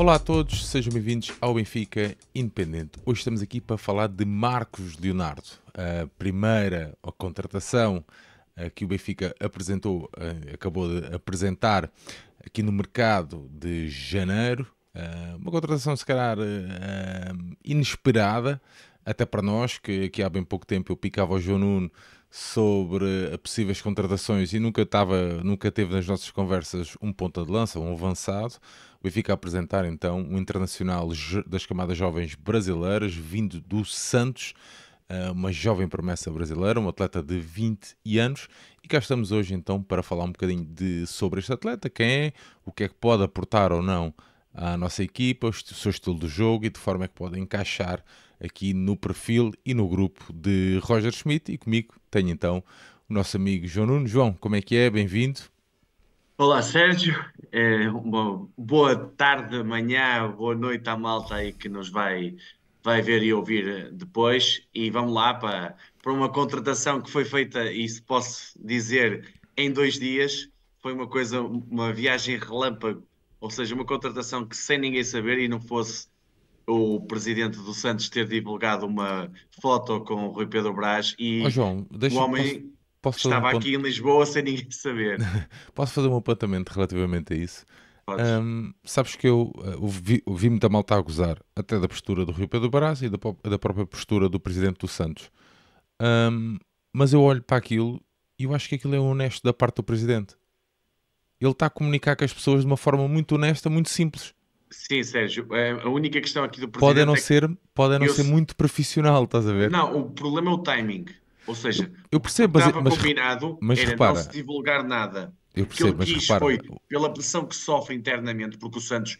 Olá a todos, sejam bem-vindos ao Benfica Independente. Hoje estamos aqui para falar de Marcos Leonardo, a primeira contratação eh, que o Benfica apresentou, eh, acabou de apresentar aqui no mercado de janeiro. Eh, uma contratação, se calhar, inesperada, até para nós, que aqui há bem pouco tempo eu picava o João Nuno sobre possíveis contratações e nunca, estava, nunca teve nas nossas conversas um ponta de lança, um avançado. O Benfica a apresentar então um internacional das camadas jovens brasileiras, vindo do Santos, eh, uma jovem promessa brasileira, um atleta de 20 anos. E cá estamos hoje então para falar um bocadinho de, sobre este atleta, quem é, o que é que pode aportar ou não à nossa equipa, o seu estilo de jogo e de forma é que pode encaixar aqui no perfil e no grupo de Roger Schmidt. E comigo tenho então o nosso amigo João Nuno. João, como é que é? Bem-vindo. Olá, Sérgio. É, uma boa tarde, manhã, boa noite à malta aí que nos vai, vai ver e ouvir depois. E vamos lá para, para uma contratação que foi feita, e se posso dizer, em dois dias. Foi uma coisa, uma viagem relâmpago, ou seja, uma contratação que sem ninguém saber e não fosse o presidente do Santos ter divulgado uma foto com o Rui Pedro Brás e oh, João, deixa, o homem posso, estava um aqui ponto... em Lisboa sem ninguém saber. posso fazer um apontamento relativamente a isso? Um, sabes que eu, eu vi, vi muita malta a gozar, até da postura do Rui Pedro Brás e da, da própria postura do presidente do Santos. Um, mas eu olho para aquilo e eu acho que aquilo é honesto da parte do presidente. Ele está a comunicar com as pessoas de uma forma muito honesta, muito simples. Sim, Sérgio, é, a única questão aqui do presidente pode não é ser, pode não ser muito profissional, estás a ver? Não, o problema é o timing. Ou seja, eu, percebo, mas, estava mas, combinado mas, era repara, não se divulgar nada. Eu percebo, o que ele quis repara, foi pela pressão que sofre internamente, porque o Santos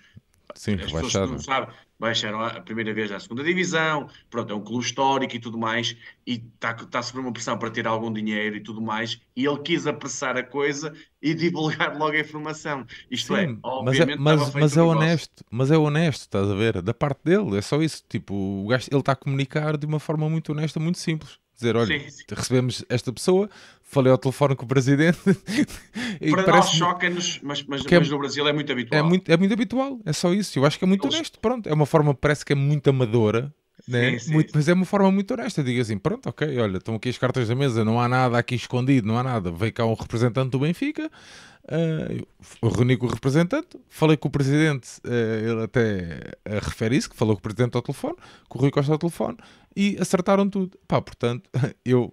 Sim, as pessoas não sabem, baixaram a primeira vez à segunda divisão, pronto, é um clube histórico e tudo mais, e está tá a sofrer uma pressão para ter algum dinheiro e tudo mais, e ele quis apressar a coisa e divulgar logo a informação. Isto é, Sim, é, obviamente mas é, mas, mas é honesto, mas é honesto, estás a ver? Da parte dele, é só isso. Tipo, o gajo, ele está a comunicar de uma forma muito honesta, muito simples dizer, olha, sim, sim. recebemos esta pessoa, falei ao telefone com o presidente. Para nós choca-nos, mas, mas, é, mas, no Brasil é muito habitual. É muito, é muito habitual, é só isso. Eu acho que é muito Eles... honesto. Pronto, é uma forma, parece que é muito amadora. Né? Sim, muito, mas é uma forma muito honesta. Diga assim: pronto, ok, olha, estão aqui as cartas da mesa, não há nada aqui escondido, não há nada. Veio cá um representante do Benfica, uh, reuni com o representante, falei com o presidente, uh, ele até uh, refere isso, que falou com o presidente ao telefone, com o Rui Costa ao telefone, e acertaram tudo. Pá, portanto, eu,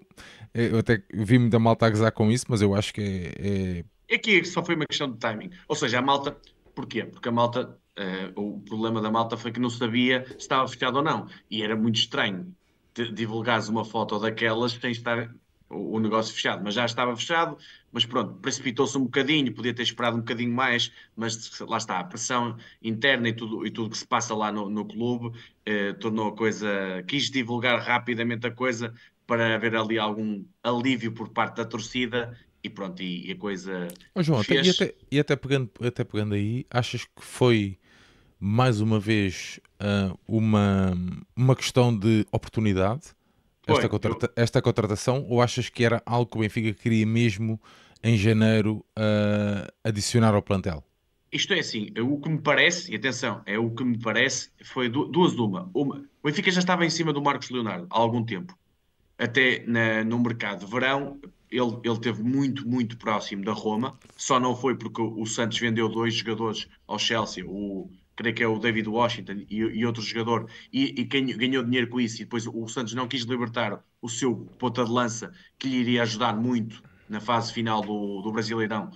eu até vi muita malta a gozar com isso, mas eu acho que é, é... Aqui só foi uma questão de timing. Ou seja, a malta... Porquê? Porque a malta... O problema da malta foi que não sabia se estava fechado ou não. E era muito estranho divulgares uma foto daquelas sem estar o, negócio fechado, mas já estava fechado, mas pronto, precipitou-se um bocadinho, podia ter esperado um bocadinho mais, mas lá está, a pressão interna e tudo, e tudo que se passa lá no, no clube eh, tornou a coisa, quis divulgar rapidamente a coisa para haver ali algum alívio por parte da torcida e pronto, e, e a coisa oh, João, fez... até, e, até, e até, pegando, até pegando aí, achas que foi mais uma vez uh, uma, uma questão de oportunidade esta, contrata esta contratação ou achas que era algo que o Benfica queria mesmo em janeiro uh, adicionar ao plantel? Isto é assim, o que me parece, e atenção, é o que me parece, foi duas de uma. uma. O Benfica já estava em cima do Marcos Leonardo há algum tempo. Até na, no mercado de verão, ele, ele teve muito, muito próximo da Roma. Só não foi porque o Santos vendeu dois jogadores ao Chelsea, o creio que é o David Washington e, e outro jogador, e, e ganhou, ganhou dinheiro com isso, e depois o Santos não quis libertar o seu ponta de lança, que lhe iria ajudar muito na fase final do, do Brasileirão,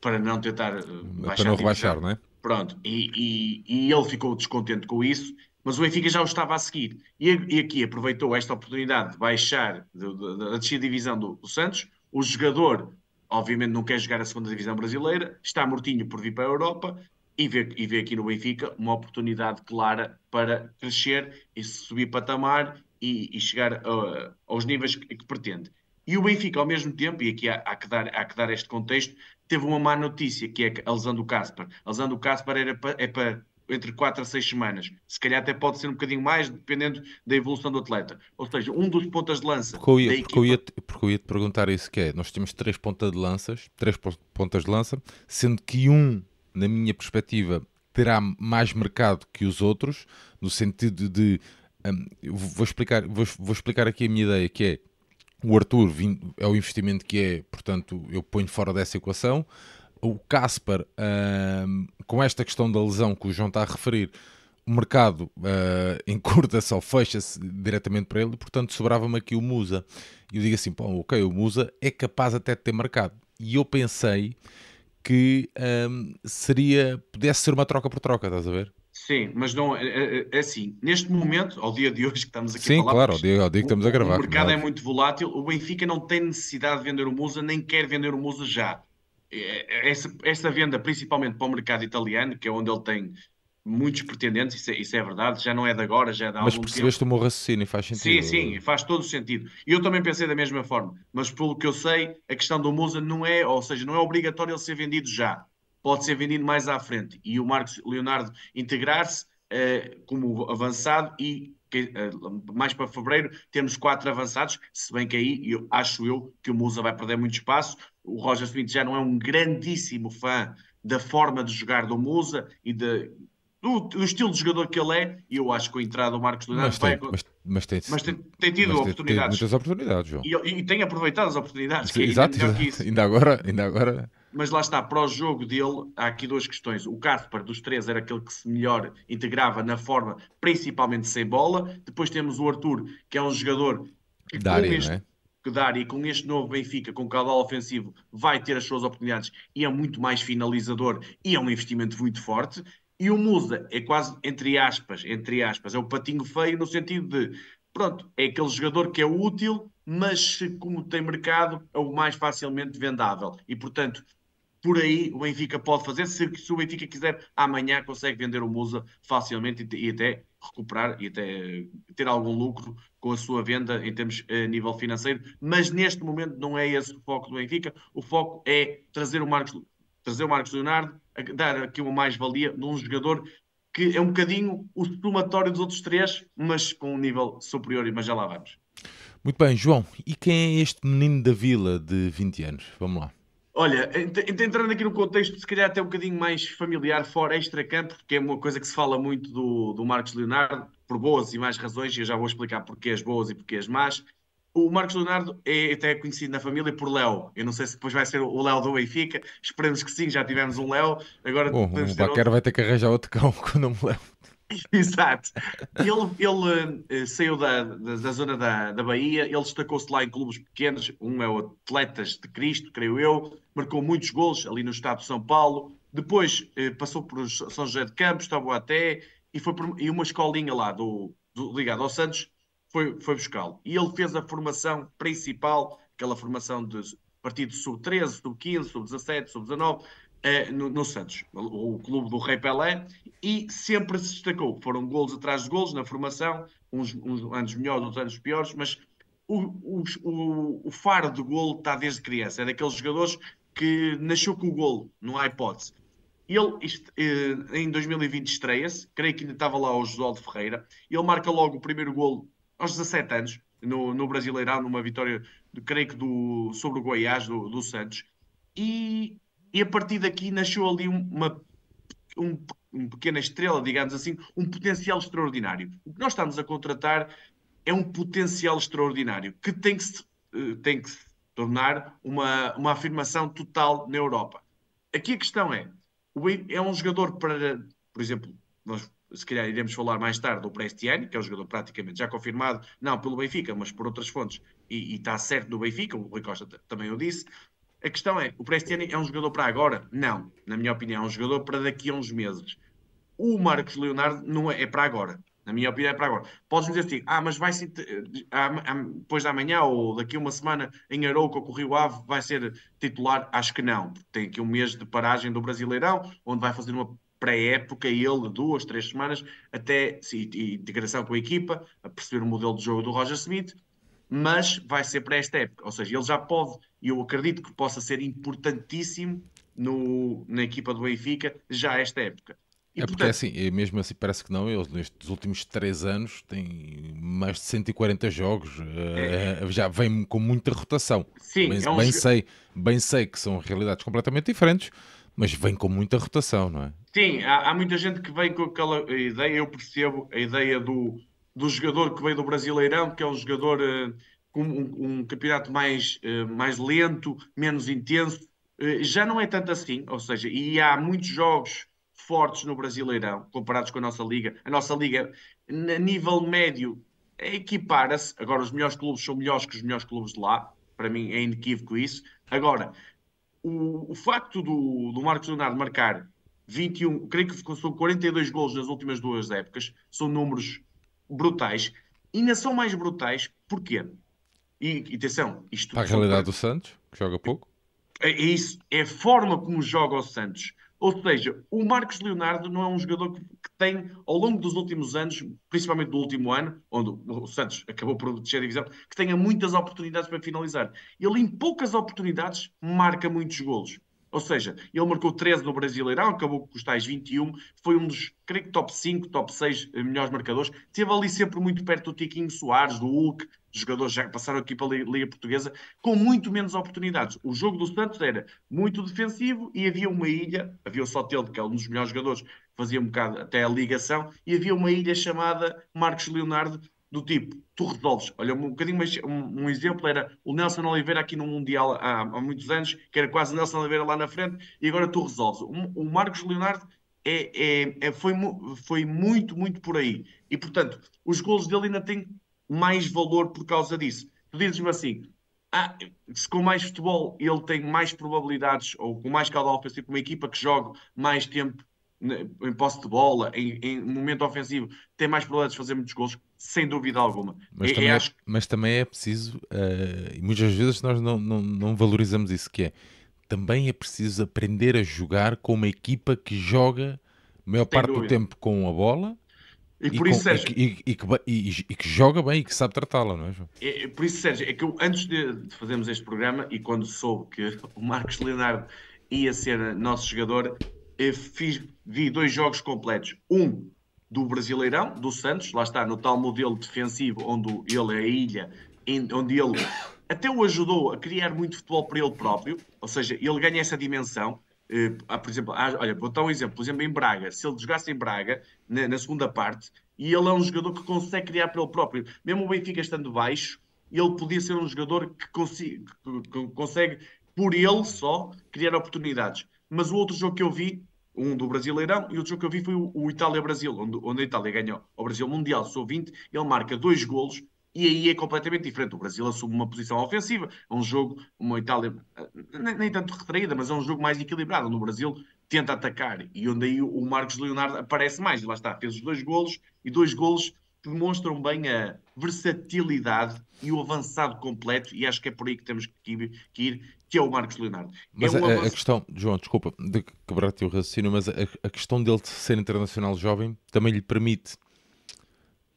para não tentar uh, baixar. Para não rebaixar, não é? Pronto, e, e, e, ele ficou descontente com isso, mas o Benfica já o estava a seguir. E, e aqui aproveitou esta oportunidade de baixar da descida divisão do, do Santos. O jogador, obviamente, não quer jogar a segunda divisão brasileira, está mortinho por vir para a Europa e vê, e vê aqui no Benfica uma oportunidade clara para crescer e subir patamar e, e chegar uh, aos níveis que, que, pretende. E o Benfica, ao mesmo tempo, e aqui há, há, que dar, há que dar este contexto, teve uma má notícia, que é a lesão do Casper. A lesão do Casper era pa, é para entre 4 a 6 semanas. Se calhar até pode ser um bocadinho mais, dependendo da evolução do atleta. Ou seja, um dos pontas de lança. Porque eu ia, equipa... porque eu ia, porque eu ia te perguntar isso: que é, nós temos três pontas de lanças, três pontas de lança, sendo que um na minha perspectiva, terá mais mercado que os outros, no sentido de. Um, vou, explicar, vou, vou, explicar aqui a minha ideia, que é o Arthur é o investimento que é, portanto, eu ponho fora dessa equação. O Casper, um, com esta questão da lesão que o João está a referir, o mercado uh, encurta-se ou fecha-se diretamente para ele, portanto sobrava-me aqui o Musa. E eu digo assim, pô, ok, o Musa é capaz até de ter mercado. E eu pensei que um, seria, pudesse ser uma troca por troca, estás a ver? Sim, mas não é, é, é, assim. Neste momento, ao dia de hoje que estamos aqui Sim, a falar, claro, ao dia, ao dia que estamos a gravar. O mercado é muito volátil. O Benfica não tem necessidade de vender o Musa, nem quer vender o Musa já. É, essa, essa venda, principalmente para o mercado italiano, que é onde ele tem muitos pretendentes, isso é, isso é, verdade, já não é de agora, já é de há Mas percebeste tempo. o meu raciocínio, faz sentido. Sim, sim, faz todo o sentido. E eu também pensei da mesma forma, mas pelo que eu sei, a questão do Musa não é, ou seja, não é obrigatório ele ser vendido já. Pode ser vendido mais à frente. E o Marcos Leonardo integrar-se uh, como avançado e que, uh, mais para fevereiro temos quatro avançados, se bem que aí eu, acho eu que o Musa vai perder muito espaço. O Roger Smith já não é um grandíssimo fã da forma de jogar do Musa e de, do, do, estilo de jogador que ele é, e eu acho que a entrada do Marcos Leonardo vai. Mas, mas, tem, mas tem, tem tido mas oportunidades. Tem muitas oportunidades, João. E, e, tem aproveitado as oportunidades. Sim, exato, exato. ainda agora. Ainda agora mas lá está, para o jogo dele, há aqui duas questões. O Casper, dos três, era aquele que se melhor integrava na forma, principalmente sem bola. Depois temos o Arthur, que é um jogador que, da área, este, é? que dá e com este novo Benfica, com o caudal ofensivo, vai ter as suas oportunidades e é muito mais finalizador e é um investimento muito forte. E o Musa é quase, entre aspas, entre aspas, é o patinho feio no sentido de, pronto, é aquele jogador que é útil, mas como tem mercado, é o mais facilmente vendável. E, portanto, por aí o Benfica pode fazer. Se, se, o Benfica quiser, amanhã consegue vender o Musa facilmente e, e, até recuperar e até ter algum lucro com a sua venda em termos a eh, nível financeiro. Mas neste momento não é esse o foco do Benfica. O foco é trazer o Marcos, trazer o Marcos Leonardo, dar aqui uma mais-valia num jogador que é um bocadinho o somatório dos outros três, mas com um nível superior, mas já lá vamos. Muito bem, João. E quem é este menino da vila de 20 anos? Vamos lá. Olha, entrando aqui no contexto, se calhar até um bocadinho mais familiar, fora extra-campo, porque é uma coisa que se fala muito do, do Marcos Leonardo, por boas e más razões, e eu já vou explicar porque as boas e porque as más. O Marcos Leonardo é até conhecido na família por Léo. Eu não sei se depois vai ser o Léo do Benfica. Esperemos que sim, já tivemos um Léo. Agora Bom, o Baquer outro... vai ter que arranjar outro cão com o nome Léo. Exato. Ele, ele uh, saiu da, da, da, zona da, da Bahia, ele destacou-se lá em clubes pequenos, um é o Atletas de Cristo, creio eu, marcou muitos gols ali no estado de São Paulo, depois uh, passou por São José de Campos, até e foi por, e uma escolinha lá do, do ligado ao Santos foi, foi buscá-lo. E ele fez a formação principal, aquela formação de partido sub-13, sub-15, sub-17, sub-19, é, no, no, Santos, o, o, clube do Rei Pelé, e sempre se destacou. Foram golos atrás de golos na formação, uns, uns anos melhores, outros anos piores, mas o, o, o faro de golo está desde criança. É daqueles jogadores que nasceu com o golo, não há hipótese. Ele, eh, em 2020, estreia-se, creio que ainda estava lá o Josué de Ferreira, ele marca logo o primeiro golo aos 17 anos, no, no Brasileirão, numa vitória, creio que do, sobre o Goiás, do, do Santos, e e a partir daqui nasceu ali uma, um, uma pequena estrela, digamos assim, um potencial extraordinário. O que nós estamos a contratar é um potencial extraordinário que tem que se, eh, tem que se tornar uma, uma afirmação total na Europa. Aqui a questão é, é um jogador para, por exemplo, nós se calhar iremos falar mais tarde do Prestiani, que é um jogador praticamente já confirmado, não pelo Benfica, mas por outras fontes, e, está certo do Benfica, o Rui Costa também o disse, a questão é, o Prestiani é um jogador para agora? Não. Na minha opinião, é um jogador para daqui a uns meses. O Marcos Leonardo não é, é para agora. Na minha opinião, é para agora. Podes dizer assim, ah, mas vai ser depois da manhã ou daqui a uma semana em Arouca ou com o Rio Ave vai ser titular? Acho que não. Tem aqui um mês de paragem do Brasileirão, onde vai fazer uma pré-época, ele, duas, três semanas, até sim, integração com a equipa, a perceber o modelo de jogo do Roger Smith, mas vai ser para esta época. Ou seja, ele já pode, e eu acredito que possa ser importantíssimo no, na equipa do Benfica já esta época. E, é porque portanto, assim, é mesmo assim parece que não, eles nestes últimos três anos têm mais de 140 jogos, é, uh, já vem com muita rotação. Sim, bem, é um bem sei, bem sei que são realidades completamente diferentes, Mas vem com muita rotação, não é? Sim, há, há muita gente que vem com aquela ideia, eu percebo a ideia do, do jogador que veio do Brasileirão, que é um jogador uh, com um, um, campeonato mais, uh, mais lento, menos intenso. Uh, já não é tanto assim, ou seja, e há muitos jogos fortes no Brasileirão, comparados com a nossa liga. A nossa liga, a nível médio, equipara-se. Agora, os melhores clubes são melhores que os melhores clubes de lá. Para mim é inequívoco isso. Agora, o, o facto do, do Marcos Leonardo marcar 21, creio que são 42 gols nas últimas duas épocas, são números brutais. E ainda são mais brutais, porquê? E, e atenção, isto... Para a realidade do Santos, que joga pouco. É, é isso, é a forma como joga o Santos. Ou seja, o Marcos Leonardo não é um jogador que, que, tem, ao longo dos últimos anos, principalmente do último ano, onde o Santos acabou por descer a divisão, que tenha muitas oportunidades para finalizar. Ele, em poucas oportunidades, marca muitos golos. Ou seja, ele marcou 13 no Brasileirão, acabou com os tais 21, foi um dos, creio que top 5, top 6 melhores marcadores. Esteve ali sempre muito perto do Tiquinho Soares, do Hulk, jogadores já passaram aqui para a Liga Portuguesa, com muito menos oportunidades. O jogo do Santos era muito defensivo e havia uma ilha, havia o Soteldo, que é um dos melhores jogadores, fazia um bocado até a ligação, e havia uma ilha chamada Marcos Leonardo, do tipo, tu resolves. Olha, um bocadinho mais, um, um exemplo era o Nelson Oliveira aqui no Mundial há, há, muitos anos, que era quase o Nelson Oliveira lá na frente, e agora tu resolves. O, o Marcos Leonardo é, é, é, foi, foi muito, muito por aí. E, portanto, os golos dele ainda têm mais valor por causa disso. Tu dizes-me assim, ah, se com mais futebol ele tem mais probabilidades, ou com mais caudal ofensivo, com uma equipa que joga mais tempo em posse de bola, em, em, momento ofensivo, tem mais probabilidades de fazer muitos gols, sem dúvida alguma. Mas, também, é, acho... mas também é preciso, uh, e muitas vezes nós não, não, não valorizamos isso, que é também é preciso aprender a jogar com uma equipa que joga a maior parte do tempo com a bola e, por isso, Sérgio, e, e, e, que joga bem e que sabe tratá-la, não é, João? É, por isso, Sérgio, é que eu, antes de, de fazermos este programa e quando soube que o Marcos Leonardo ia ser nosso jogador, fiz, vi dois jogos completos. Um do Brasileirão, do Santos, lá está, no tal modelo defensivo, onde ele é a ilha, onde ele até o ajudou a criar muito futebol para ele próprio, ou seja, ele ganha essa dimensão. Uh, por exemplo, olha, vou dar um exemplo, por exemplo, em Braga, se ele jogasse em Braga, na, na, segunda parte, e ele é um jogador que consegue criar para ele próprio, mesmo o Benfica estando baixo, ele podia ser um jogador que, que consegue, por ele só, criar oportunidades. Mas o outro jogo que eu vi, um do Brasileirão, e outro jogo que eu vi foi o, o Itália-Brasil, onde, onde, a Itália ganhou o Brasil Mundial, sou 20, ele marca dois golos, e aí é completamente diferente. O Brasil assume uma posição ofensiva, é um jogo, uma Itália eh, nem, nem tanto retraída, mas é um jogo mais equilibrado. No Brasil tenta atacar e onde aí o Marcos Leonardo aparece mais. E lá está, fez os dois golos e dois golos que demonstram bem a versatilidade e o avançado completo, e acho que é por aí que temos que ir, que, ir, que é o Marcos Leonardo. Mas é um a, a, questão, João, desculpa de quebrar-te o raciocínio, mas a, a, questão dele de ser internacional jovem também lhe permite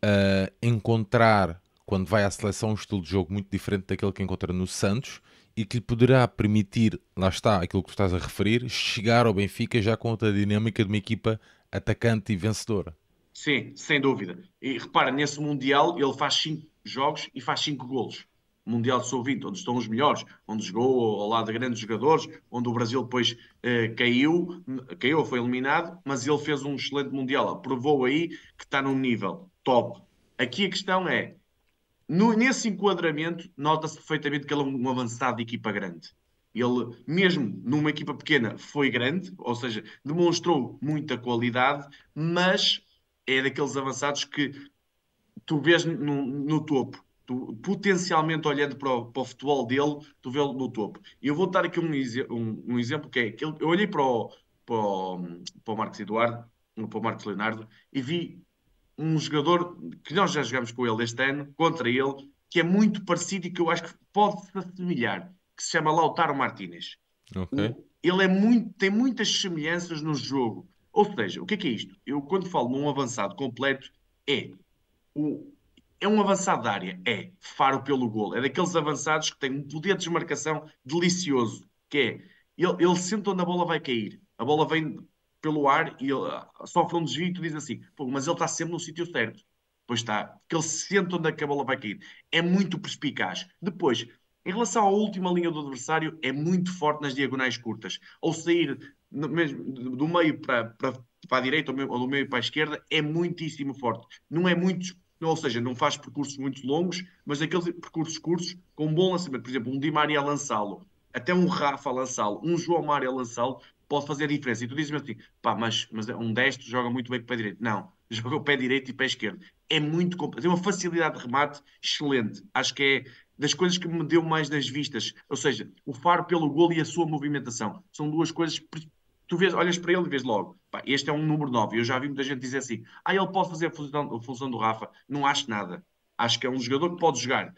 uh, encontrar quando vai à seleção, um estilo de jogo muito diferente daquele que encontra no Santos e que lhe poderá permitir, lá está, aquilo que tu estás a referir, chegar ao Benfica já com outra dinâmica de uma equipa atacante e vencedora. Sim, sem dúvida. E repara, nesse Mundial ele faz 5 jogos e faz 5 golos. Mundial de Sub-20, onde estão os melhores, onde jogou ao lado de grandes jogadores, onde o Brasil depois eh, caiu, caiu, foi eliminado, mas ele fez um excelente Mundial. Provou aí que está num nível top. Aqui a questão é, no, nesse enquadramento, nota-se perfeitamente que ele é um avançado de equipa grande. Ele, mesmo numa equipa pequena, foi grande, ou seja, demonstrou muita qualidade, mas é daqueles avançados que tu vês no, no topo. Tu, potencialmente olhando para o, para o futebol dele, tu vê-lo no topo. E eu vou dar aqui um, um, um exemplo que é que eu olhei para o, para o, para o Marcos Eduardo, para o Marcos Leonardo, e vi um jogador que nós já jogamos com ele este ano, contra ele, que é muito parecido e que eu acho que pode se assemelhar, que se chama Lautaro Martínez. Okay. Ele é muito, tem muitas semelhanças no jogo. Ou seja, o que é que é isto? Eu, quando falo num avançado completo, é o, é um avançado da área, é faro pelo gol. É daqueles avançados que têm um poder de desmarcação delicioso, que é ele, ele sente onde a bola vai cair. A bola vem pelo ar e ele ah, sofre um desvio e tu dizes assim, mas ele está sempre no sítio certo. Pois está, que ele sente onde é que a bola vai cair. É muito perspicaz. Depois, em relação à última linha do adversário, é muito forte nas diagonais curtas. Ou sair mesmo do meio para, para, para a direita ou do meio para a esquerda, é muitíssimo forte. Não é muito, ou seja, não faz percursos muito longos, mas aqueles percursos curtos com um bom lançamento. Por exemplo, um Di Maria lançá-lo, até um Rafa lançá-lo, um João Mário lançá-lo, pode fazer diferença. E tu dizes-me assim, pá, mas, mas um destro joga muito bem com o pé direito. Não, joga o pé direito e pé esquerdo. É muito tem uma facilidade de remate excelente. Acho que é das coisas que me deu mais nas vistas. Ou seja, o faro pelo golo e a sua movimentação. São duas coisas. Tu vês, olhas para ele e vês logo, pá, este é um número 9. Eu já vi muita gente dizer assim: ah, ele pode fazer a função, a função do Rafa. Não acho nada. Acho que é um jogador que pode jogar.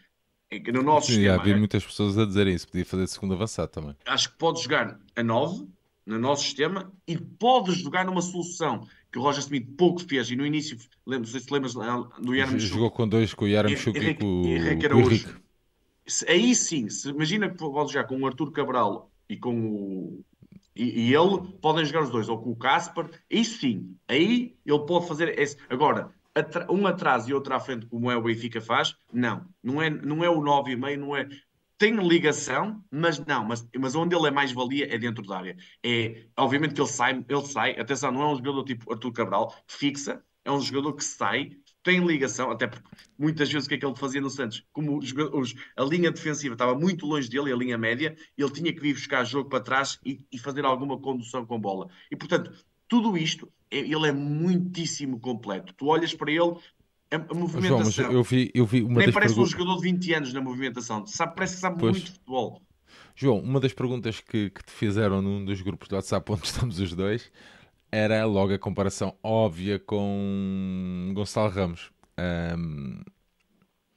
No nosso Sim, sistema, já vi é? muitas pessoas a dizerem isso. Podia fazer segundo avançado também. Acho que pode jogar a 9 no nosso sistema e pode jogar numa solução que o Roger Smith pouco fez e no início, lembro, se lembras do Yaramchuk. Jogou com dois, com o Yaramchuk e, e, com, e, e, com o Henrique. Aí sim, se, imagina que pode jogar com o Arthur Cabral e com o. E, e ele podem jogar os dois, ou com o Casper, isso sim, aí ele pode fazer esse. Agora, um atrás e outro à frente, como é o Benfica faz, não, não é, não é o 9,5, não é. Tem ligação, mas não, mas, mas onde ele é mais valia é dentro da área. É, obviamente que ele sai, ele sai, atenção, não é um jogador tipo Arthur Cabral, fixa, é um jogador que sai, tem ligação, até porque muitas vezes o que é que ele fazia no Santos? Como os, os, a linha defensiva estava muito longe dele, a linha média, ele tinha que vir buscar jogo para trás e, e fazer alguma condução com bola. E portanto, tudo isto, é, ele é muitíssimo completo. Tu olhas para ele, a, a movimentação. João, eu vi, eu vi nem parece perguntas... um jogador de 20 anos na movimentação, sabe, parece que sabe pois. muito de futebol. João, uma das perguntas que, que te fizeram num dos grupos do WhatsApp onde estamos os dois era logo a comparação óbvia com Gonçalo Ramos. Um...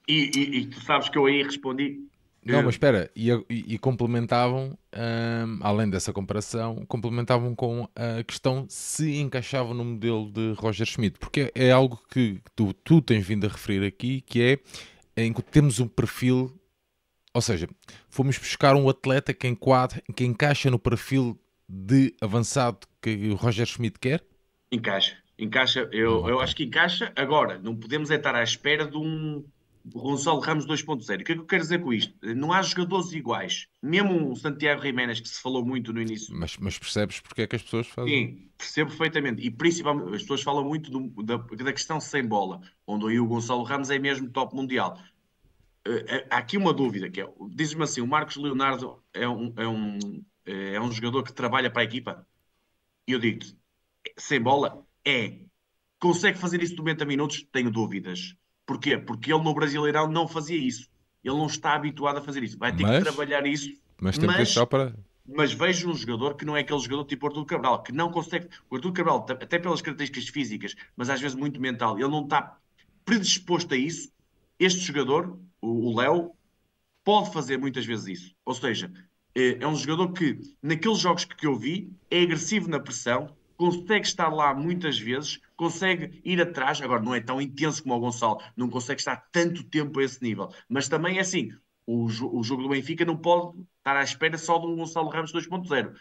E, e, e, tu sabes que eu aí respondi. Não, mas espera, e, e complementavam, um, além dessa comparação, complementavam com a questão se encaixavam no modelo de Roger Schmidt, porque é algo que tu, tu tens vindo a referir aqui, que é em que temos um perfil, ou seja, fomos buscar um atleta que enquadra, que encaixa no perfil de avançado que o Roger Schmidt quer? Encaixa, encaixa. Eu, eu acho que encaixa. Agora, não podemos é estar à espera de um Gonçalo Ramos 2.0. O que é que eu quero dizer com isto? Não há jogadores iguais. Mesmo o Santiago Jiménez, que se falou muito no início. Mas, mas percebes porque é que as pessoas fazem? Sim, percebo perfeitamente. E principalmente, as pessoas falam muito do, da, da questão sem bola, onde aí o Gonçalo Ramos é mesmo top mundial. Uh, há aqui uma dúvida, que é, diz-me assim, o Marcos Leonardo é um, é um eh, é um jogador que trabalha para a equipa. E eu digo-te, sem bola, é. Consegue fazer isso 90 minutos? Tenho dúvidas. Porquê? Porque ele no Brasileirão não fazia isso. Ele não está habituado a fazer isso. Vai ter mas, que trabalhar isso. Mas tem mas, para. Mas vejo um jogador que não é aquele jogador tipo Artur Cabral, que não consegue. O Artur Cabral, até pelas características físicas, mas às vezes muito mental, ele não está predisposto a isso. Este jogador, o Léo, pode fazer muitas vezes isso. Ou seja, é, é um jogador que, naqueles jogos que eu vi, é agressivo na pressão, consegue estar lá muitas vezes, consegue ir atrás. Agora, não é tão intenso como o Gonçalo, não consegue estar tanto tempo a esse nível. Mas também é assim: o, o jogo do Benfica não pode estar à espera só um Gonçalo Ramos 2.0.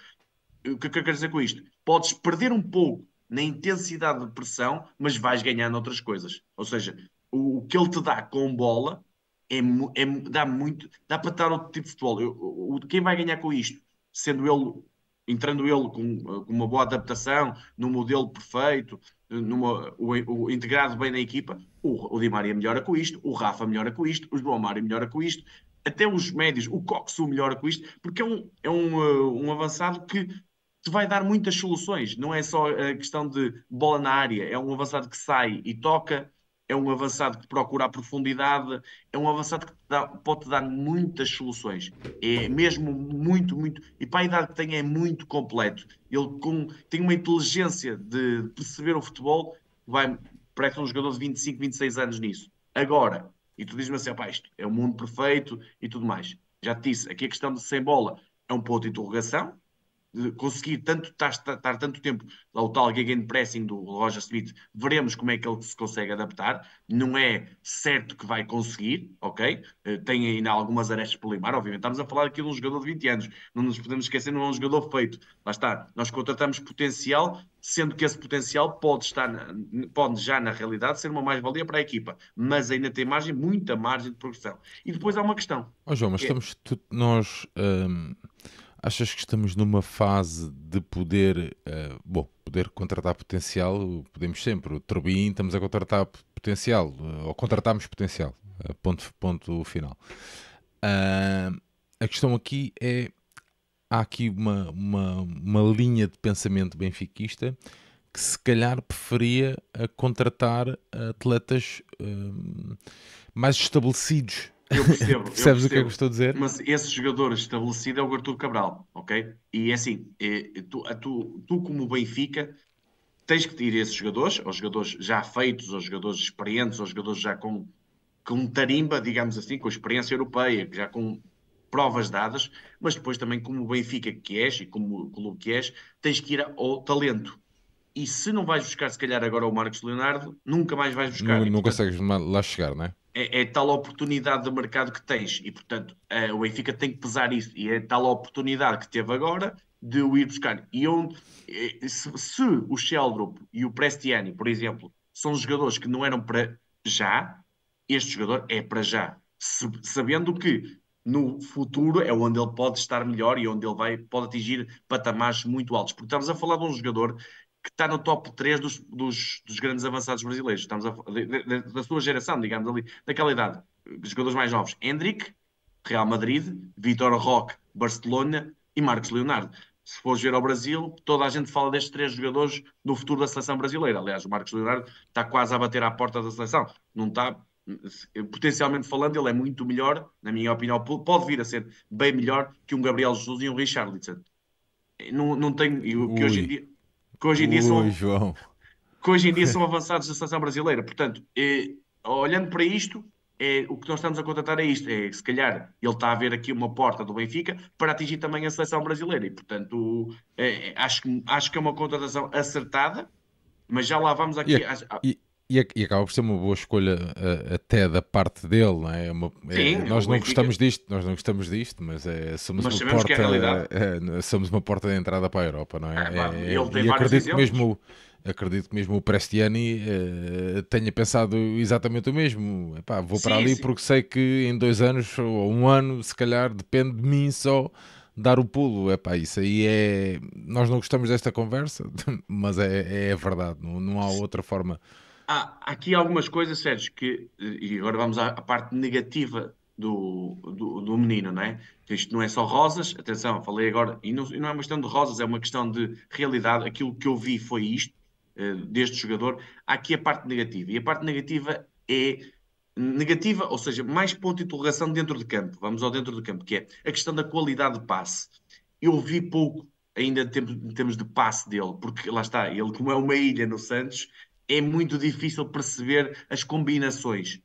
O que, que eu quero dizer com isto? Podes perder um pouco na intensidade de pressão, mas vais ganhar noutras coisas. Ou seja, o, o que ele te dá com bola é, é, dá muito, dá para estar outro tipo de futebol. Eu, quem vai ganhar com isto? Sendo ele, entrando ele com, com uma boa adaptação, num modelo perfeito, numa, o, o, integrado bem na equipa, o, o Di Maria melhora com isto, o Rafa melhora com isto, o João Mário melhora com isto, até os médios, o Coxu melhora com isto, porque é um, é um, uh, um avançado que te vai dar muitas soluções. Não é só a questão de bola na área, é um avançado que sai e toca, é um avançado que procura a profundidade, é um avançado que dá, pode dar muitas soluções. É mesmo muito, muito. E para a idade que tem, é muito completo. Ele com, tem uma inteligência de perceber o futebol, vai, parece um jogador de 25, 26 anos nisso. Agora, e tu dizes-me assim, isto é o mundo perfeito e tudo mais. Já te disse, aqui a questão de sem bola é um ponto de interrogação, conseguir tanto estar, estar, tanto tempo ao tal gegenpressing do Roger Smith, veremos como é que ele se consegue adaptar. Não é certo que vai conseguir, ok? Eh, tem ainda algumas arestas por limar, obviamente. Estamos a falar aqui de um jogador de 20 anos, não nos podemos esquecer, não é um jogador feito. Lá está, nós contratamos potencial, sendo que esse potencial pode estar, pode já na realidade ser uma mais-valia para a equipa, mas ainda tem margem, muita margem de progressão. E depois há uma questão. Oh, João, mas estamos, tu, nós. Um Achas que estamos numa fase de poder, uh, bom, poder contratar potencial? Podemos sempre. O Turbin, estamos a contratar potencial, uh, ou contratamos potencial. Uh, ponto, ponto final. a questão aqui é: há aqui uma, uma, uma linha de pensamento benfiquista que se calhar preferia contratar atletas mais estabelecidos eu percebo. Percebes o que é que eu estou a dizer? Mas esse jogador estabelecido é o Artur Cabral, ok? E é assim, é, tu, tu, tu, como Benfica, tens que ter esses jogadores, ou jogadores já feitos, ou jogadores experientes, ou jogadores já com, com tarimba, digamos assim, com experiência europeia, já com provas dadas, mas depois também como Benfica que és e como clube que és, tens que ir ao talento. E se não vais buscar, se calhar, agora o Marcos Leonardo, nunca mais vais buscar. Não, e, não portanto, consegues lá chegar, não é? É, é, tal oportunidade de mercado que tens e, portanto, o Benfica tem que pesar isso e é tal oportunidade que teve agora de o ir buscar. E onde, eh, se, se o Sheldrop e o Prestiani, por exemplo, são jogadores que não eram para já, este jogador é para já, se, sabendo que no futuro é onde ele pode estar melhor e onde ele vai, pode atingir patamares muito altos. Porque estamos a falar de um jogador que está no top 3 dos, dos, dos grandes avançados brasileiros. Estamos a, de, de, da sua geração, digamos ali, daquela idade. Jogadores mais novos: Hendrick, Real Madrid, Vitor Roque, Barcelona e Marcos Leonardo. Se fores ver ao Brasil, toda a gente fala destes três jogadores no futuro da seleção brasileira. Aliás, o Marcos Leonardo está quase a bater à porta da seleção. Não está, potencialmente falando, ele é muito melhor, na minha opinião, pode vir a ser bem melhor que um Gabriel Jesus e um Richarlison. Não, não tem, que hoje em dia que hoje em dia são, João. Que hoje em dia são avançados da seleção brasileira. Portanto, é, olhando para isto, é, o que nós estamos a contratar é isto: é se calhar ele está a ver aqui uma porta do Benfica para atingir também a seleção brasileira. E, portanto, é, acho, acho que é uma contratação acertada, mas já lá vamos aqui. E, e, e, acaba por ser uma boa escolha até da parte dele, não é? é uma, é, Sim, nós não gostamos disto, nós não gostamos disto, mas é, somos mas uma porta, é, somos uma porta de entrada para a Europa, não é? é ele tem e acredito que mesmo acredito que mesmo o Prestiani uh, tenha pensado exatamente o mesmo. Epá, vou para sim, ali sim. porque sei que em dois anos ou um ano, se calhar, depende de mim só dar o pulo. Epá, isso aí é. Nós não gostamos desta conversa, mas é, é verdade, não, não há outra forma há aqui algumas coisas, Sérgio, que, e agora vamos à, à parte negativa do, do, do, menino, não é? Isto não é só rosas, atenção, falei agora, e não, e não, é uma questão de rosas, é uma questão de realidade. Aquilo que eu vi foi isto, uh, deste jogador. Há aqui a parte negativa, e a parte negativa é negativa, ou seja, mais ponto de interrogação dentro de campo. Vamos ao dentro de campo, que é a questão da qualidade de passe. Eu vi pouco ainda em termos de passe dele, porque lá está, ele como é uma ilha no Santos, é muito difícil perceber as combinações.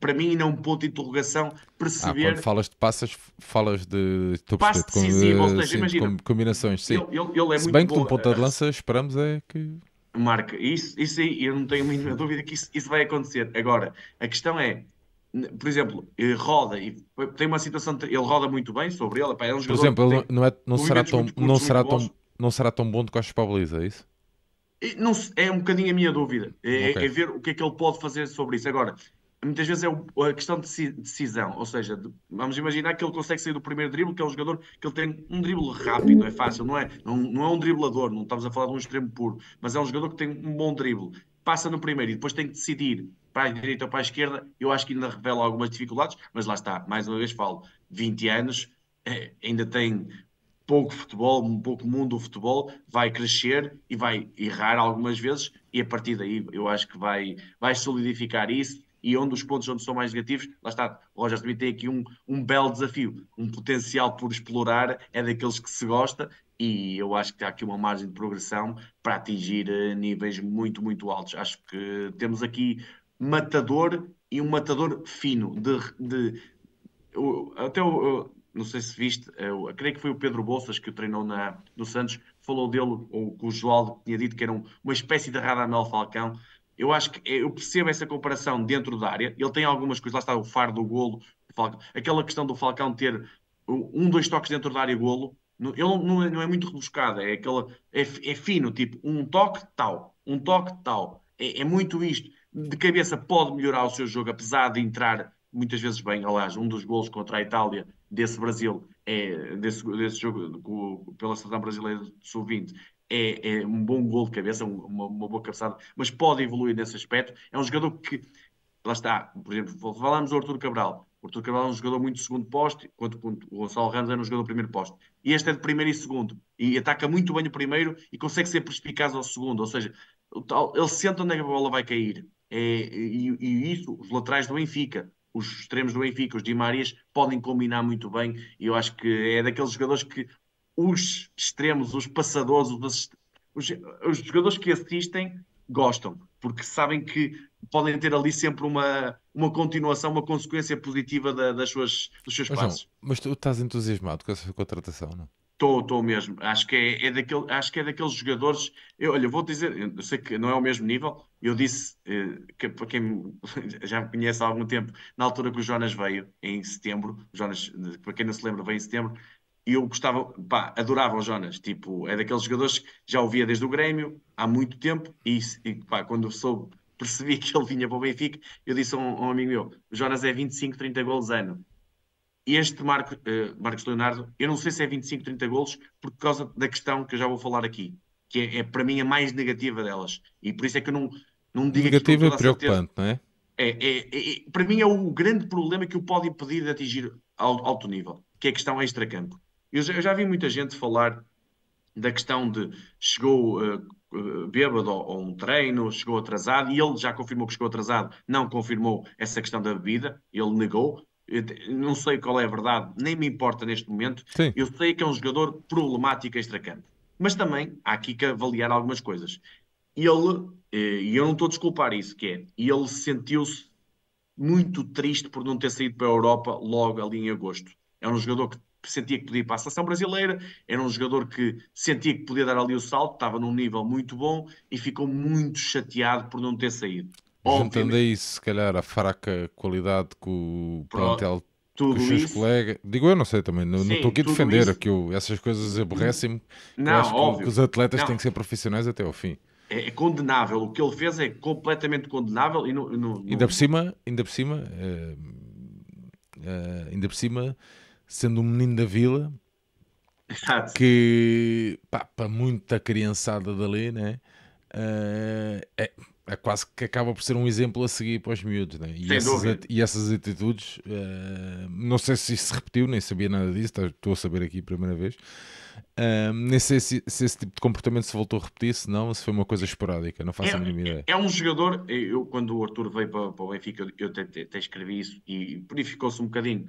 Para mim, ainda é um ponto de interrogação perceber. Ah, quando falas de passas, falas de. Estou decisivo, ou seja, imagina. Combinações, sim. Ele, ele, ele é Se bem que de um ponta de lança esperamos é que. Marca, isso, isso aí, eu não tenho a mínima dúvida que isso, isso vai acontecer. Agora, a questão é, por exemplo, roda e tem uma situação, ele roda muito bem sobre ele. é um por exemplo, ele não, é, não, será tão, não, será tão, não será tão bom de costas para a baliza, é isso? Não, é um bocadinho a minha dúvida. É, okay. é, ver o que é que ele pode fazer sobre isso. Agora, muitas vezes é a questão de decisão. Ou seja, vamos imaginar que ele consegue sair do primeiro drible, que é um jogador que ele tem um drible rápido, é fácil, não é? Não, não é um driblador, não estamos a falar de um extremo puro, mas é um jogador que tem um bom drible. Passa no primeiro e depois tem que decidir para a direita ou para a esquerda. Eu acho que ainda revela algumas dificuldades, mas lá está, mais uma vez falo, 20 anos, é, ainda tem pouco futebol, um pouco mundo do futebol, vai crescer e vai errar algumas vezes e a partir daí eu acho que vai, vai solidificar isso e onde os pontos onde são mais negativos, lá está, o Roger também tem aqui um, um belo desafio, um potencial por explorar, é daqueles que se gosta e eu acho que há aqui uma margem de progressão para atingir uh, níveis muito, muito altos. Acho que temos aqui matador e um matador fino de, de até o, não sei se viste, eu, creio que foi o Pedro Bolsas que o treinou na, no Santos, falou dele, ou que o Joaldo tinha dito que era um, uma espécie de Radamel Falcão. Eu acho que eu percebo essa comparação dentro da área. Ele tem algumas coisas, lá está o faro do golo, aquela questão do Falcão ter um, dois toques dentro da área golo. Ele não, é, não é muito rebuscado, é, aquela, é, é, fino, tipo um toque tal, um toque tal. É, é muito isto. De cabeça pode melhorar o seu jogo, apesar de entrar muitas vezes bem. Aliás, um dos golos contra a Itália desse Brasil, é, desse, desse jogo com, pela seleção brasileira sub-20, é, é, um bom gol de cabeça, uma, uma boa cabeçada, mas pode evoluir nesse aspecto. É um jogador que, lá está, por exemplo, falámos do Arthur Cabral. O Arthur Cabral é um jogador muito segundo poste, enquanto o Gonçalo Ramos é um jogador primeiro poste. E este é de primeiro e segundo. E ataca muito bem o primeiro e consegue ser perspicaz ao segundo. Ou seja, ele sente onde é a bola vai cair. É, e, e, isso, os laterais do Benfica, os extremos do Benfica, os Di Marias, podem combinar muito bem. E eu acho que é daqueles jogadores que os extremos, os passadores, os, os, os jogadores que assistem gostam, porque sabem que podem ter ali sempre uma, uma continuação, uma consequência positiva da, das suas, dos seus mas, passos. Não, mas tu estás entusiasmado com essa contratação, não? Estou, estou mesmo. Acho que é, é, daquele, acho que é daqueles jogadores. Eu, olha, vou dizer, eu sei que não é o mesmo nível. Eu disse eh, que para quem já me conhece há algum tempo, na altura que o Jonas veio, em setembro, Jonas, para quem não se lembra, veio em setembro, eu gostava, pá, adorava o Jonas. Tipo, é daqueles jogadores que já ouvia desde o Grêmio há muito tempo e, e pá, quando soube, percebi que ele vinha para o Benfica, eu disse a um, a um amigo meu: Jonas é 25, 30 gols ano este Marco, uh, Marcos Leonardo, eu não sei se é 25, 30 golos, por causa da questão que eu já vou falar aqui, que é, é para mim a mais negativa delas. E por isso é que eu não, não digo Negativa e preocupante, não é? É, é, é? Para mim é o grande problema que o pode impedir de atingir alto nível, que é a questão extra-campo. Eu, eu, já vi muita gente falar da questão de chegou uh, bêbado a um treino, chegou atrasado, e ele já confirmou que chegou atrasado, não confirmou essa questão da bebida, ele negou, não sei qual é a verdade, nem me importa neste momento. Sim. Eu sei que é um jogador problemático extra-campo. Mas também há aqui que avaliar algumas coisas. Ele, eh, e eu não estou a desculpar isso, que é, ele sentiu-se muito triste por não ter saído para a Europa logo ali em agosto. É um jogador que sentia que podia ir para a seleção brasileira, era um jogador que sentia que podia dar ali o salto, estava num nível muito bom e ficou muito chateado por não ter saído. Juntando a isso, se calhar, a fraca qualidade que o plantel tudo os seus isso... colegas. Digo eu, não sei também, não, estou aqui a defender isso... que eu, essas coisas aborrecem-me. Não, acho óbvio. que os atletas não. têm que ser profissionais até ao fim. É, é, condenável, o que ele fez é completamente condenável e no, no, no... Ainda por cima, ainda por cima, uh, uh, ainda por cima, sendo um menino da vila, Exato. que pá, para muita criançada dali, né? Uh, é, é quase que acaba por ser um exemplo a seguir para os miúdos, né? e, essas, e essas atitudes, uh, não sei se isso se repetiu, nem sabia nada disso, tá, estou a saber aqui a primeira vez. Uh, nem sei se, se, esse tipo de comportamento se voltou a repetir, se não, se foi uma coisa esporádica, não faço é, a mínima ideia. É um jogador, eu quando o Arthur veio para, para o Benfica, eu até, até escrevi isso e purificou-se um bocadinho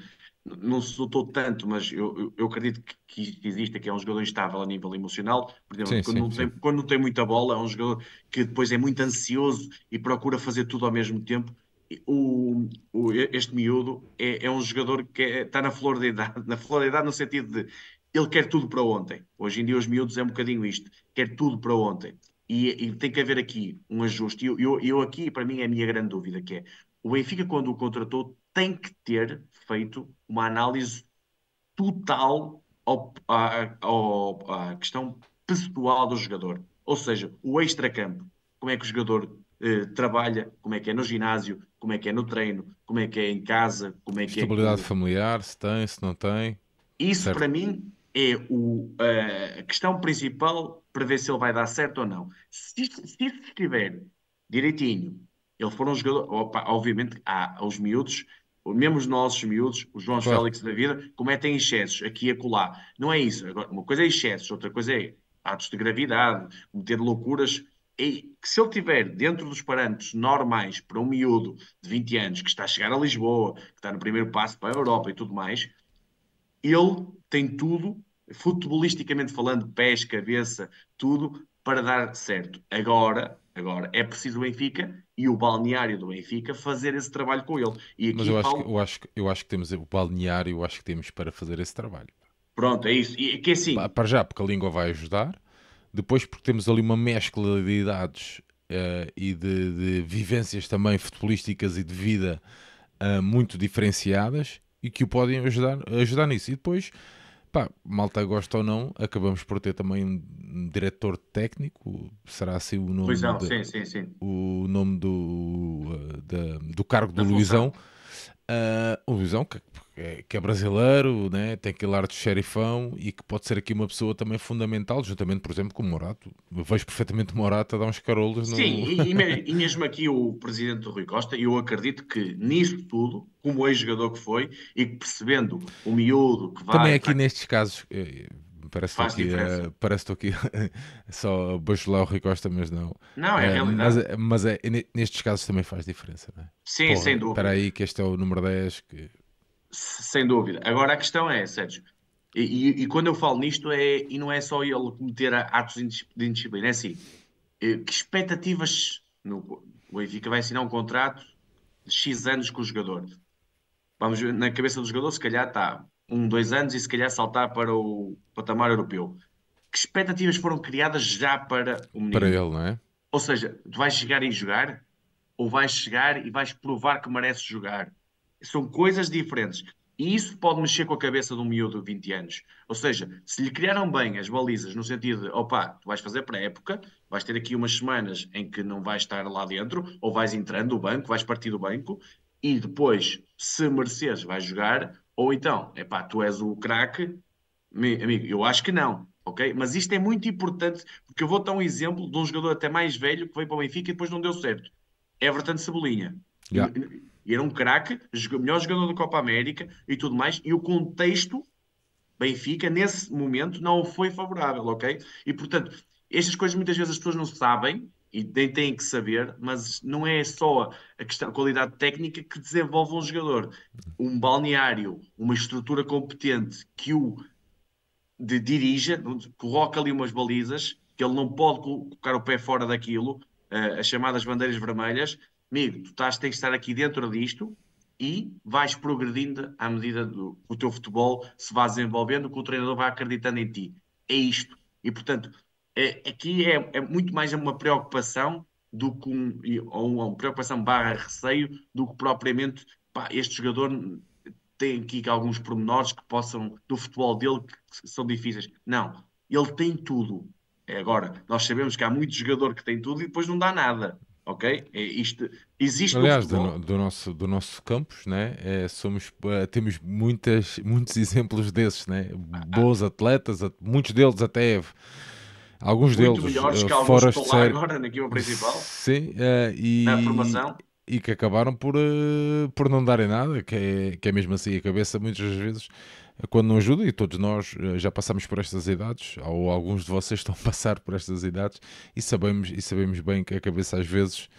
não se notou tanto, mas eu, eu, acredito que, que existe, que é um jogador instável a nível emocional. Por exemplo, sim, quando, sim, não tem, quando não tem muita bola, é um jogador que depois é muito ansioso e procura fazer tudo ao mesmo tempo. O, o, este miúdo é, é um jogador que é, está na flor da idade, na flor da idade no sentido de ele quer tudo para ontem. Hoje em dia os miúdos é um bocadinho isto, quer tudo para ontem. E, e tem que haver aqui um ajuste. E eu, eu, eu aqui, para mim, é a minha grande dúvida, que é o Benfica, quando o contratou, tem que ter feito uma análise total ao, à, ao, à questão pessoal do jogador. Ou seja, o extra-campo. Como é que o jogador eh, trabalha, como é que é no ginásio, como é que é no treino, como é que é em casa, como é que Estabilidade é... familiar, se tem, se não tem. Isso certo. para mim é o, a questão principal para ver se ele vai dar certo ou não. Se, se isso estiver direitinho, ele for um jogador, opa, obviamente há os miúdos mesmo os nossos miúdos, os João claro. Félix da vida, cometem excessos aqui e acolá. Não é isso. Agora, uma coisa é excessos, outra coisa é atos de gravidade, cometer loucuras. E que se ele tiver dentro dos parâmetros normais para um miúdo de 20 anos que está a chegar a Lisboa, que está no primeiro passo para a Europa e tudo mais, ele tem tudo, futebolisticamente falando, pés, cabeça, tudo, para dar certo. Agora, agora é preciso o Benfica e o balneário do Benfica fazer esse trabalho com ele. E aqui Mas eu acho, que, eu, acho, eu acho que temos o balneário, eu acho que temos para fazer esse trabalho. Pronto, é isso. E que é assim. Para já, porque a língua vai ajudar. Depois, porque temos ali uma mescla de idades uh, e de, de, vivências também futebolísticas e de vida uh, muito diferenciadas e que o podem ajudar, ajudar nisso. E depois pá, malta gosta ou não, acabamos por ter também um diretor técnico, será assim o nome, Luizão, de, sim, sim, sim. O nome do, uh, do cargo do Luizão. Uh, o Luizão, que, é, que é brasileiro, né? tem aquele ar de xerifão e que pode ser aqui uma pessoa também fundamental, juntamente, por exemplo, com o Morato. Eu vejo perfeitamente o Morato a dar uns carolos no... Sim, e, e, mesmo aqui o presidente do Rui Costa, eu acredito que nisso tudo, como ex-jogador que foi, e que percebendo o miúdo que vai... Também aqui nestes casos... Eh, parece que aqui, uh, parece que aqui só a bajular o Rui Costa, mas não. Não, é uh, realidade. Mas, mas é, nestes casos também faz diferença, não é? Sim, Porra, sem dúvida. Espera aí que este é o número 10 que sem dúvida. Agora a questão é, Sérgio, e, e, e, quando eu falo nisto, é, e não é só ele cometer atos de indisciplina, é assim, eh, que expectativas no, o Benfica vai assinar um contrato de X anos com o jogador. Vamos ver, na cabeça do jogador, se calhar está um, dois anos e se calhar saltar para o patamar europeu. Que expectativas foram criadas já para o menino? Para ele, não é? Ou seja, tu vais chegar e jogar, ou vais chegar e vais provar que mereces jogar. São coisas diferentes. E isso pode mexer com a cabeça de um miúdo de 20 anos. Ou seja, se lhe criaram bem as balizas, no sentido de, opa, tu vais fazer pré-época, vais ter aqui umas semanas em que não vais estar lá dentro, ou vais entrando do banco, vais partir do banco, e depois, se mereceres, vais jogar, ou então, epá, tu és o craque, amigo, eu acho que não, ok? Mas isto é muito importante, porque eu vou dar um exemplo de um jogador até mais velho que veio para o Benfica e depois não deu certo. Everton Cebolinha. Yeah. E era um craque, melhor jogador da Copa América e tudo mais, e o contexto Benfica, nesse momento, não foi favorável, ok? E portanto, estas coisas muitas vezes as pessoas não sabem e nem têm que saber, mas não é só a questão a qualidade técnica que desenvolve um jogador. Um balneário, uma estrutura competente que o de, dirija, coloca ali umas balizas, que ele não pode colocar o pé fora daquilo, uh, as chamadas bandeiras vermelhas, amigo, tu estás, tens que estar aqui dentro disto e vais progredindo à medida do o teu futebol se vai desenvolvendo, que o treinador vai acreditando em ti. É isto. E, portanto, é, aqui é, é muito mais uma preocupação do que um, ou uma preocupação barra receio do que propriamente pá, este jogador tem aqui alguns pormenores que possam, do futebol dele, que são difíceis. Não, ele tem tudo. É agora, nós sabemos que há muito jogador que tem tudo e depois não dá nada ok? É isto, existe Aliás, do, do, nosso, do nosso campus, né? É, somos, uh, temos muitas, muitos exemplos desses, né? Bons atletas, muitos deles até alguns Muito deles melhores uh, que fora de ser... agora na equipa principal. Sim, uh, e, na formação. E que acabaram por, por não darem nada, que é, que é mesmo assim a cabeça muitas vezes quando não ajuda, e todos nós eh, já passamos por estas idades, ou alguns de vocês estão a passar por estas idades, e sabemos, e sabemos bem que a cabeça às vezes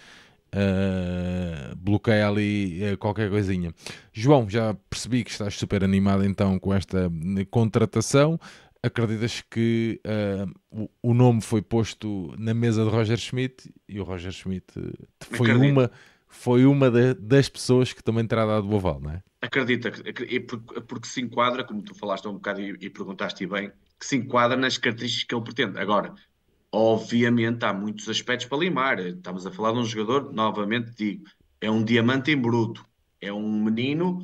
uh, bloqueia ali uh, qualquer coisinha. João, já percebi que estás super animado então com esta contratação. Acreditas que uh, o, o, nome foi posto na mesa de Roger Schmidt e o Roger Schmidt foi uma foi uma de, das pessoas que também terá dado o aval, não é? Acredita, porque se enquadra, como tu falaste um bocado e, e perguntaste bem, que se enquadra nas características que ele pretende. Agora, obviamente, há muitos aspectos para limar. Estamos a falar de um jogador, novamente digo, é um diamante em bruto. É um menino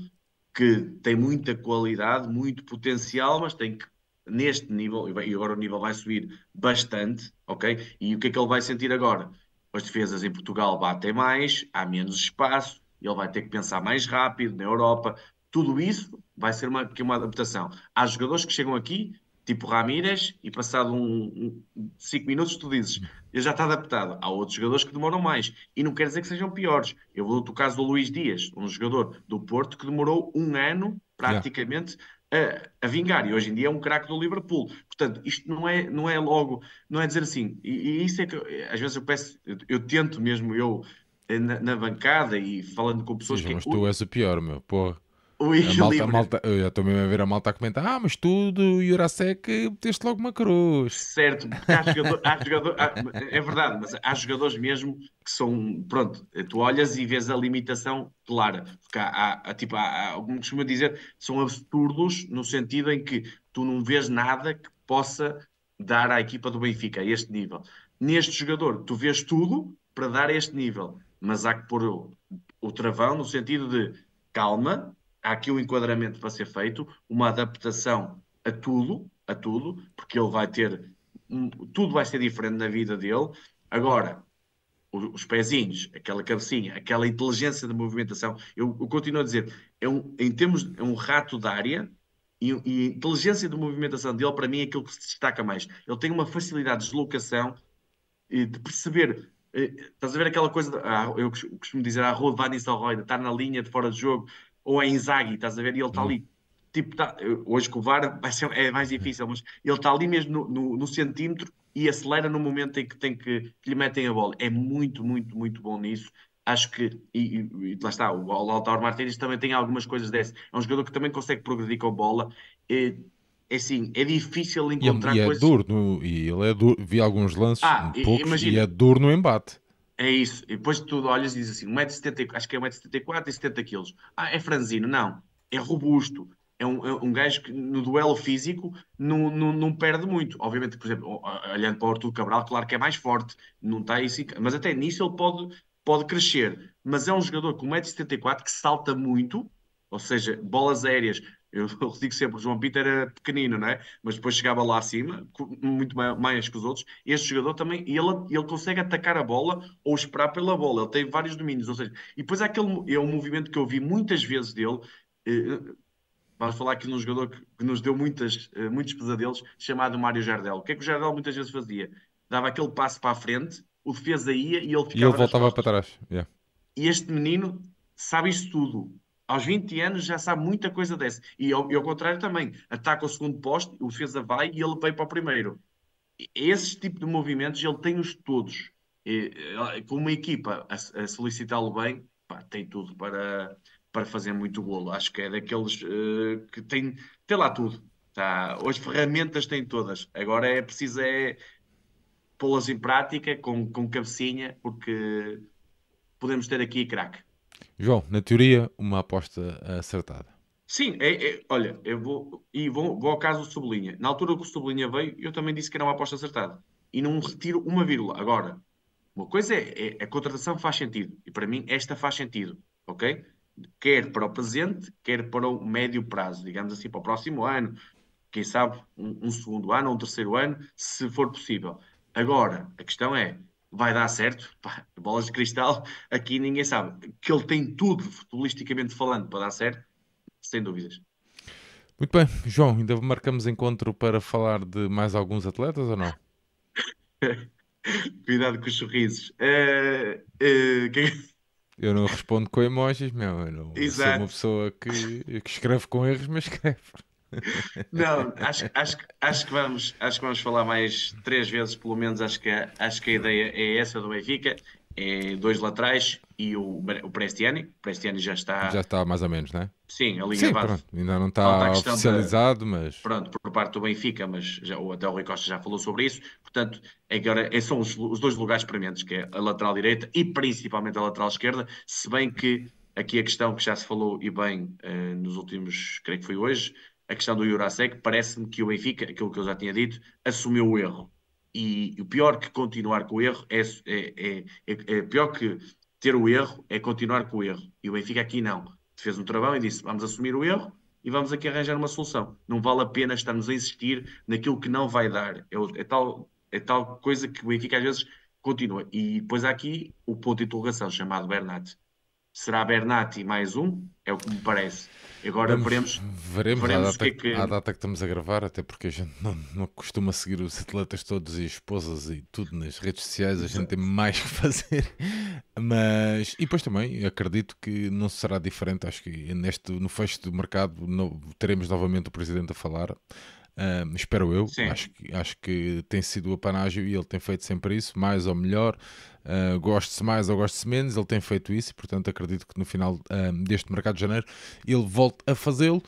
que tem muita qualidade, muito potencial, mas tem que, neste nível, e agora o nível vai subir bastante, ok? E o que é que ele vai sentir agora? As defesas em Portugal batem mais, há menos espaço, ele vai ter que pensar mais rápido na Europa. Tudo isso vai ser uma, uma adaptação. Há jogadores que chegam aqui, tipo Ramírez, e passado um, um, cinco minutos tu dizes, ele já está adaptado. Há outros jogadores que demoram mais. E não quer dizer que sejam piores. Eu vou do caso do Luís Dias, um jogador do Porto que demorou um ano, praticamente, yeah. a, a, vingar. E hoje em dia é um craque do Liverpool. Portanto, isto não é, não é logo, não é dizer assim. E, e isso é que, às vezes eu peço, eu, eu tento mesmo, eu na, na, bancada e falando com pessoas Sim, que. Mas tu és o pior, meu, porra. A malta, a malta, eu já estou mesmo a ver a malta a comentar: Ah, mas tu do Jurasek meteste logo uma cruz. Certo, há jogador, há jogador, há, é verdade, mas há jogadores mesmo que são. Pronto, tu olhas e vês a limitação clara. Porque há, há tipo, há, há, como costuma dizer, são absurdos no sentido em que tu não vês nada que possa dar à equipa do Benfica a este nível. Neste jogador, tu vês tudo para dar a este nível mas há que pôr o, o travão no sentido de calma, há aqui um enquadramento para ser feito, uma adaptação a tudo, a tudo, porque ele vai ter tudo vai ser diferente na vida dele. Agora, os pezinhos, aquela cabecinha, aquela inteligência de movimentação, eu, eu continuo a dizer, é um, em termos, é um rato da área e, e inteligência de movimentação dele, para mim, é aquilo que se destaca mais. Ele tem uma facilidade de deslocação, de perceber estás a ver aquela coisa, ah, eu costumo dizer, a rua de Van Nistelrooy, estar na linha de fora de jogo, ou é Inzaghi, estás a ver, e ele está uhum. ali. Tipo, tá, hoje com o VAR vai ser, é mais difícil, mas ele está ali mesmo no, no, no, centímetro e acelera no momento em que tem que, que, lhe metem a bola. É muito, muito, muito bom nisso. Acho que, e, e lá está, o, Lautaro Martínez também tem algumas coisas dessas. É um jogador que também consegue progredir com a bola. É, é assim, é difícil encontrar e, é, coisas... E é duro, no, e ele é duro, vi alguns lances, ah, um poucos, imagina, e é duro no embate. É isso. E depois tu olhas e dizes assim, 1,70m, acho que é 1,74m e 70kg. Ah, é franzino. Não. É robusto. É um, é um gajo que no duelo físico não, não, não perde muito. Obviamente, por exemplo, olhando para o Artur Cabral, claro que é mais forte. Não está aí, mas até nisso ele pode, pode crescer. Mas é um jogador com 1,74m que salta muito, ou seja, bolas aéreas eu, digo sempre, o João Peter era pequenino, não é? Mas depois chegava lá acima, muito mais que os outros. Este jogador também, ele, ele consegue atacar a bola ou esperar pela bola. Ele tem vários domínios, ou seja, e depois há aquele, é um movimento que eu vi muitas vezes dele. Eh, vamos falar aqui num jogador que, que nos deu muitas, eh, muitos pesadelos, chamado Mário Jardel. O que é que o Jardel muitas vezes fazia? Dava aquele passo para a frente, o defesa ia e ele ficava. E ele voltava para trás. Yeah. E este menino sabe isso tudo aos 20 anos já sabe muita coisa dessa. E ao, e ao contrário também, ataca o segundo posto, o defesa vai e ele vem para o primeiro. Esse tipo de movimentos ele tem-os todos. E, com uma equipa a, a solicitá-lo bem, pá, tem tudo para, para fazer muito golo. Acho que é daqueles uh, que tem, tem lá tudo. Tá? As ferramentas têm todas. Agora é preciso é pô-las em prática com, com cabecinha, porque podemos ter aqui craque. João, na teoria, uma aposta acertada. Sim, é, é, olha, eu vou, e vou, vou ao caso do Sublinha. Na altura que o Sublinha veio, eu também disse que era uma aposta acertada. E não retiro uma vírgula. Agora, uma coisa é, é a contratação faz sentido. E para mim, esta faz sentido. Ok? Quer para o presente, quer para o médio prazo. Digamos assim, para o próximo ano. Quem sabe um, um segundo ano ou um terceiro ano, se for possível. Agora, a questão é, vai dar certo. Pá, bolas de cristal, aqui ninguém sabe. Que ele tem tudo, futbolisticamente falando, para dar certo, sem dúvidas. Muito bem, João, ainda marcamos encontro para falar de mais alguns atletas ou não? Cuidado com os sorrisos. Uh, uh, que... Eu não respondo com emojis, meu. Eu não sou uma pessoa que, que escreve com erros, mas escreve. Não, acho, acho, acho, que vamos, acho que vamos falar mais três vezes, pelo menos. Acho que, acho que a ideia é essa do Benfica: é dois laterais e o, o Prestiani. O Prestiani já está. Já está mais ou menos, não é? Sim, a linha Sim. Pronto, ainda não está oficializado, de, mas. Pronto, por parte do Benfica, mas já, até o Rui Costa já falou sobre isso. Portanto, agora é, são os, os dois lugares prementes, que é a lateral direita e principalmente a lateral esquerda, se bem que aqui a questão que já se falou e bem uh, nos últimos, creio que foi hoje, a questão do Jurasek, parece-me que o Benfica, aquilo que eu já tinha dito, assumiu o erro. E o pior que continuar com o erro é, é, é, é, pior que ter o erro é continuar com o erro. E o Benfica aqui não. Fez um travão e disse: vamos assumir o erro e vamos aqui arranjar uma solução. Não vale a pena estarmos a insistir naquilo que não vai dar. É, é, tal, é tal coisa que o Benfica às vezes continua. E depois há aqui o ponto de interrogação chamado Bernat. Será Bernat mais um? É o que me parece. Agora veremos, veremos, veremos a, data, que, é que... data que estamos a gravar, até porque a gente não, não costuma seguir os atletas todos e esposas e tudo nas redes sociais, a gente tem mais que fazer. Mas, e depois também acredito que não será diferente. Acho que neste, no fecho do mercado no, teremos novamente o presidente a falar. Um, espero eu, acho, acho que tem sido o apanágio e ele tem feito sempre isso, mais ou melhor. Uh, goste-se mais ou goste-se menos, ele tem feito isso e, portanto, acredito que no final deste mercado de janeiro ele volte a fazê-lo.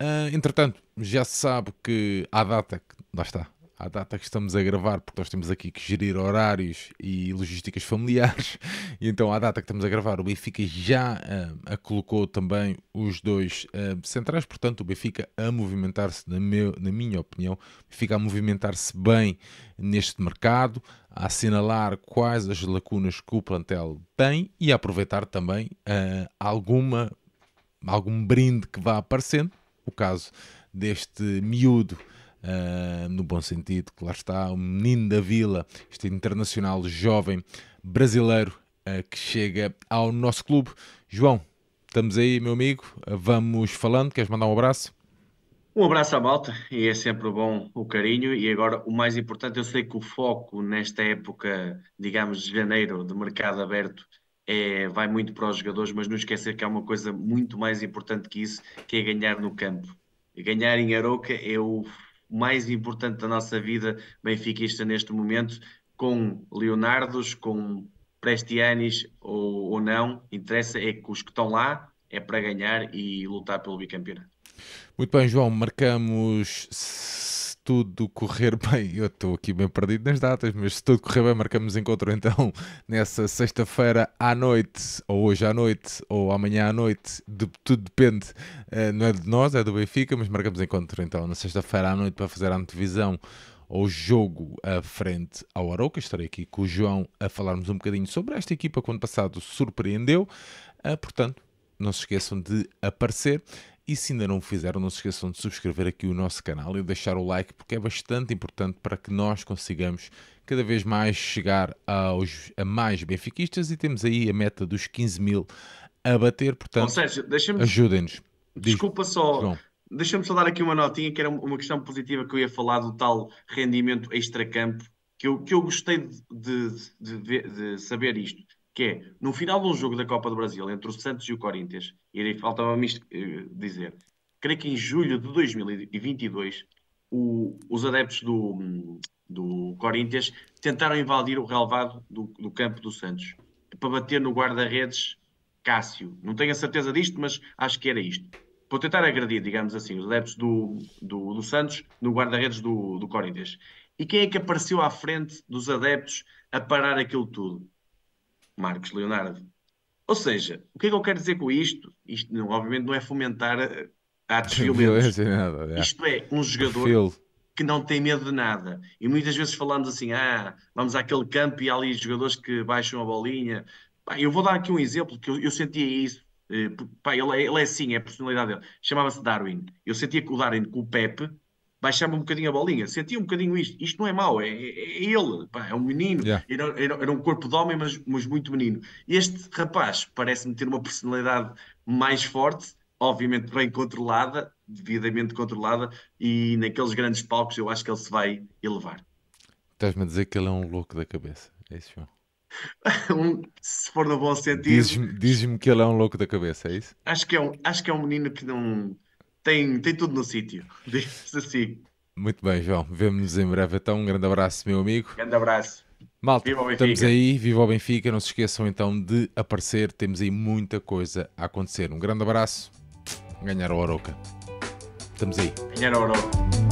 Uh, entretanto, já se sabe que à data, que, lá está, à data que estamos a gravar, porque nós temos aqui que gerir horários e logísticas familiares, e então à data que estamos a gravar, o Benfica já uh, colocou também os dois uh, centrais, portanto, o Benfica a movimentar-se, na, na minha opinião, o Benfica a movimentar-se bem neste mercado, a assinalar quais as lacunas que o plantel tem e a aproveitar também uh, alguma, algum brinde que vá aparecendo, o caso deste miúdo uh, no bom sentido, que lá está, o menino da vila, este internacional jovem brasileiro uh, que chega ao nosso clube. João, estamos aí, meu amigo, uh, vamos falando, queres mandar um abraço? Um abraço à malta e é sempre bom o carinho. E agora, o mais importante, eu sei que o foco nesta época, digamos, de janeiro, de mercado aberto, é, vai muito para os jogadores, mas não esquecer que há uma coisa muito mais importante que isso, que é ganhar no campo. Ganhar em Aroca é o mais importante da nossa vida benfiquista neste momento, com Leonardos, com Prestianis ou, ou não, interessa é que os que estão lá é para ganhar e lutar pelo bicampeonato. Muito bem, João, marcamos tudo correr bem. Eu estou aqui bem perdido nas datas, mas se tudo correr bem, marcamos encontro então nessa sexta-feira à noite, ou hoje à noite, ou amanhã à noite, de, tudo depende, uh, não é de nós, é do Benfica, mas marcamos encontro então na sexta-feira à noite para fazer a antevisão ao jogo à frente ao Arouca. Estarei aqui com o João a falarmos um bocadinho sobre esta equipa que ano passado surpreendeu. Uh, portanto, não se esqueçam de aparecer. E se ainda não o fizeram, não se esqueçam de subscrever aqui o nosso canal e deixar o like, porque é bastante importante para que nós consigamos cada vez mais chegar aos, a mais benfiquistas e temos aí a meta dos 15 mil a bater, portanto, ajudem-nos. Desculpa só, deixa-me só dar aqui uma notinha que era uma questão positiva que eu ia falar do tal rendimento extra-campo, que eu, que eu gostei de, de, de, de saber isto que é, no final de um jogo da Copa do Brasil, entre o Santos e o Corinthians, e faltava-me uh, dizer, creio que em julho de 2022, o, os adeptos do, do Corinthians tentaram invadir o relevado do, do campo do Santos, para bater no guarda-redes Cássio. Não tenho a certeza disto, mas acho que era isto. Para tentar agredir, digamos assim, os adeptos do, do, do Santos no guarda-redes do, do Corinthians. E quem é que apareceu à frente dos adeptos a parar aquilo tudo? Marcos Leonardo. Ou seja, o que é que eu quero dizer com isto? Isto, não, obviamente, não é fomentar atos violentos. Nada, é. Isto é um jogador que não tem medo de nada. E muitas vezes falamos assim: ah, vamos àquele campo e há ali jogadores que baixam a bolinha. Pá, eu vou dar aqui um exemplo que eu, eu sentia isso. Eh, pá, ele, é, ele é assim, é a personalidade dele. Chamava-se Darwin. Eu sentia que o Darwin com o Pepe baixava um bocadinho a bolinha, sentia um bocadinho isto. Isto não é mau, é, é, é ele, pá, é um menino, yeah. era, era, era, um corpo de homem, mas, mas muito menino. Este rapaz parece-me ter uma personalidade mais forte, obviamente bem controlada, devidamente controlada, e naqueles grandes palcos eu acho que ele se vai elevar. Estás-me a dizer que ele é um louco da cabeça, é isso, João? um, se for no bom sentido. Dizes-me diz que ele é um louco da cabeça, é isso? Acho que é um, acho que é um menino que não tem, tem tudo no sítio. Diz assim. Muito bem, João. Vemo-nos em breve. Então, um grande abraço, meu amigo. Grande abraço. Malta, estamos aí, viva o Benfica. Não se esqueçam então de aparecer. Temos aí muita coisa a acontecer. Um grande abraço. Ganhar a Oroca. Estamos aí. Ganhar a Oroca.